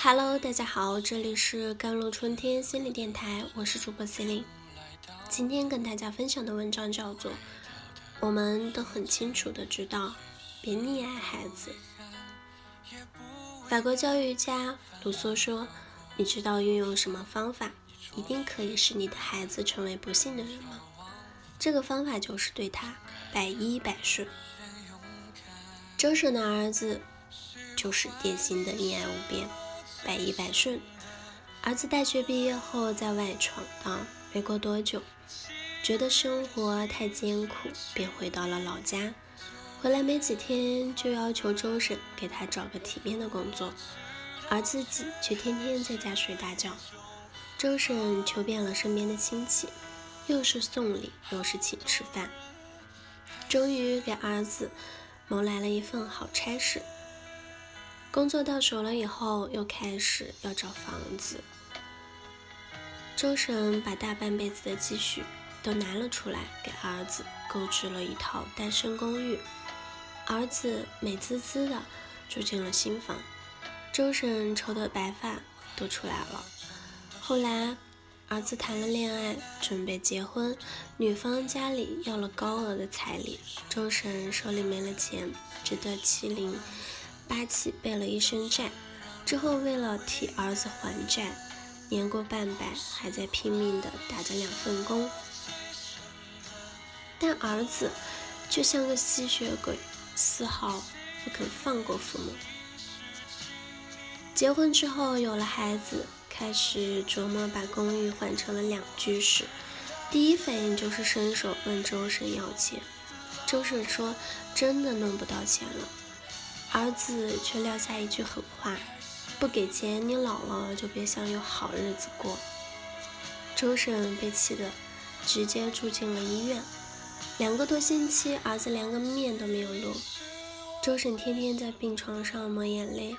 Hello，大家好，这里是甘露春天心理电台，我是主播 c e l i n e 今天跟大家分享的文章叫做《我们都很清楚的知道，别溺爱孩子》。法国教育家卢梭说：“你知道运用什么方法，一定可以使你的孩子成为不幸的人吗？这个方法就是对他百依百顺。”周婶的儿子就是典型的溺爱无边。百依百顺。儿子大学毕业后在外闯荡，没过多久，觉得生活太艰苦，便回到了老家。回来没几天，就要求周婶给他找个体面的工作，而自己却天天在家睡大觉。周婶求遍了身边的亲戚，又是送礼，又是请吃饭，终于给儿子谋来了一份好差事。工作到手了以后，又开始要找房子。周婶把大半辈子的积蓄都拿了出来，给儿子购置了一套单身公寓。儿子美滋滋的住进了新房，周婶愁得白发都出来了。后来，儿子谈了恋爱，准备结婚，女方家里要了高额的彩礼，周婶手里没了钱，只得麒麟。八起背了一身债，之后为了替儿子还债，年过半百还在拼命的打着两份工。但儿子却像个吸血鬼，丝毫不肯放过父母。结婚之后有了孩子，开始琢磨把公寓换成了两居室，第一反应就是伸手问周婶要钱。周婶说：“真的弄不到钱了。”儿子却撂下一句狠话：“不给钱，你老了就别想有好日子过。”周婶被气得直接住进了医院，两个多星期，儿子连个面都没有露。周婶天天在病床上抹眼泪：“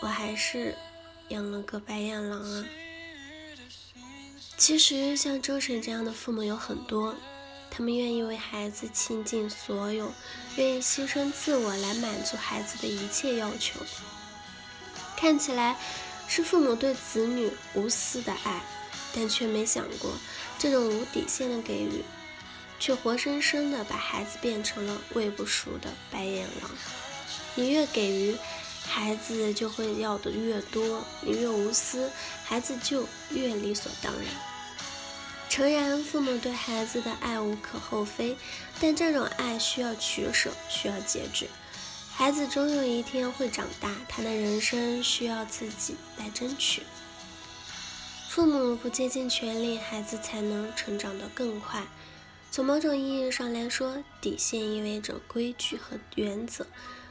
我还是养了个白眼狼啊！”其实，像周婶这样的父母有很多。他们愿意为孩子倾尽所有，愿意牺牲自我来满足孩子的一切要求。看起来是父母对子女无私的爱，但却没想过这种无底线的给予，却活生生的把孩子变成了喂不熟的白眼狼。你越给予，孩子就会要的越多；你越无私，孩子就越理所当然。诚然，父母对孩子的爱无可厚非，但这种爱需要取舍，需要节制。孩子终有一天会长大，他的人生需要自己来争取。父母不竭尽全力，孩子才能成长得更快。从某种意义上来说，底线意味着规矩和原则。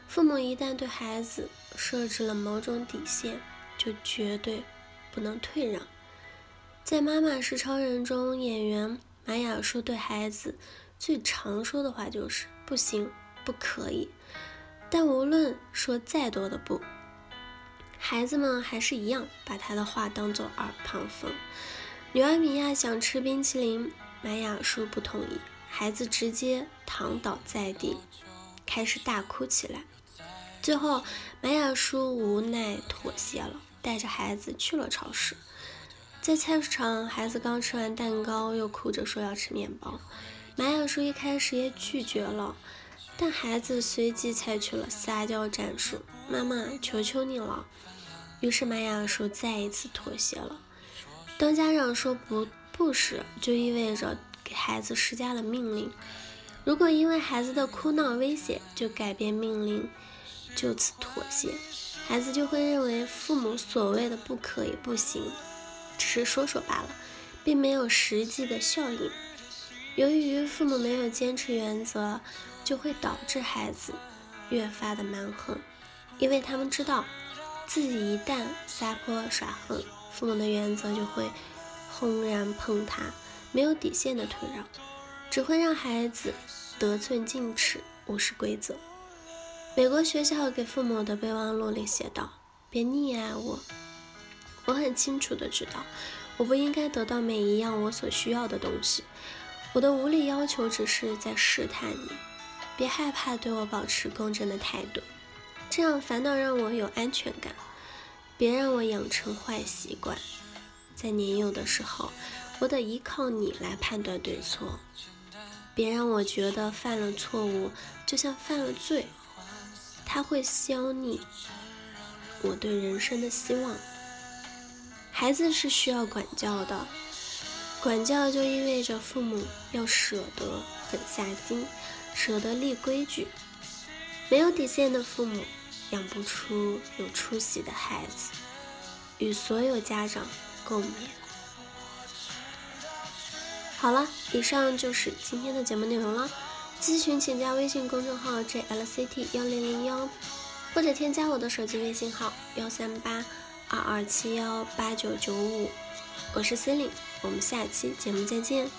父母一旦对孩子设置了某种底线，就绝对不能退让。在《妈妈是超人》中，演员玛雅说对孩子最常说的话就是“不行，不可以”。但无论说再多的不，孩子们还是一样把他的话当做耳旁风。女儿米娅想吃冰淇淋，玛雅叔不同意，孩子直接躺倒在地，开始大哭起来。最后，玛雅叔无奈妥协了，带着孩子去了超市。在菜市场，孩子刚吃完蛋糕，又哭着说要吃面包。玛雅叔一开始也拒绝了，但孩子随即采取了撒娇战术：“妈妈，求求你了。”于是玛雅叔再一次妥协了。当家长说不不时，就意味着给孩子施加了命令。如果因为孩子的哭闹威胁就改变命令，就此妥协，孩子就会认为父母所谓的不可以、不行。只是说说罢了，并没有实际的效应。由于父母没有坚持原则，就会导致孩子越发的蛮横，因为他们知道自己一旦撒泼耍横，父母的原则就会轰然崩塌，没有底线的退让，只会让孩子得寸进尺，无视规则。美国学校给父母的备忘录里写道：“别溺爱我。”我很清楚的知道，我不应该得到每一样我所需要的东西。我的无理要求只是在试探你，别害怕对我保持公正的态度，这样反倒让我有安全感。别让我养成坏习惯。在年幼的时候，我得依靠你来判断对错。别让我觉得犯了错误就像犯了罪，它会消匿我对人生的希望。孩子是需要管教的，管教就意味着父母要舍得狠下心，舍得立规矩。没有底线的父母养不出有出息的孩子，与所有家长共勉。好了，以上就是今天的节目内容了。咨询请加微信公众号 jlct 幺零零幺，或者添加我的手机微信号幺三八二二七幺八九九五。我是 c e l i n e 我们下期节目再见。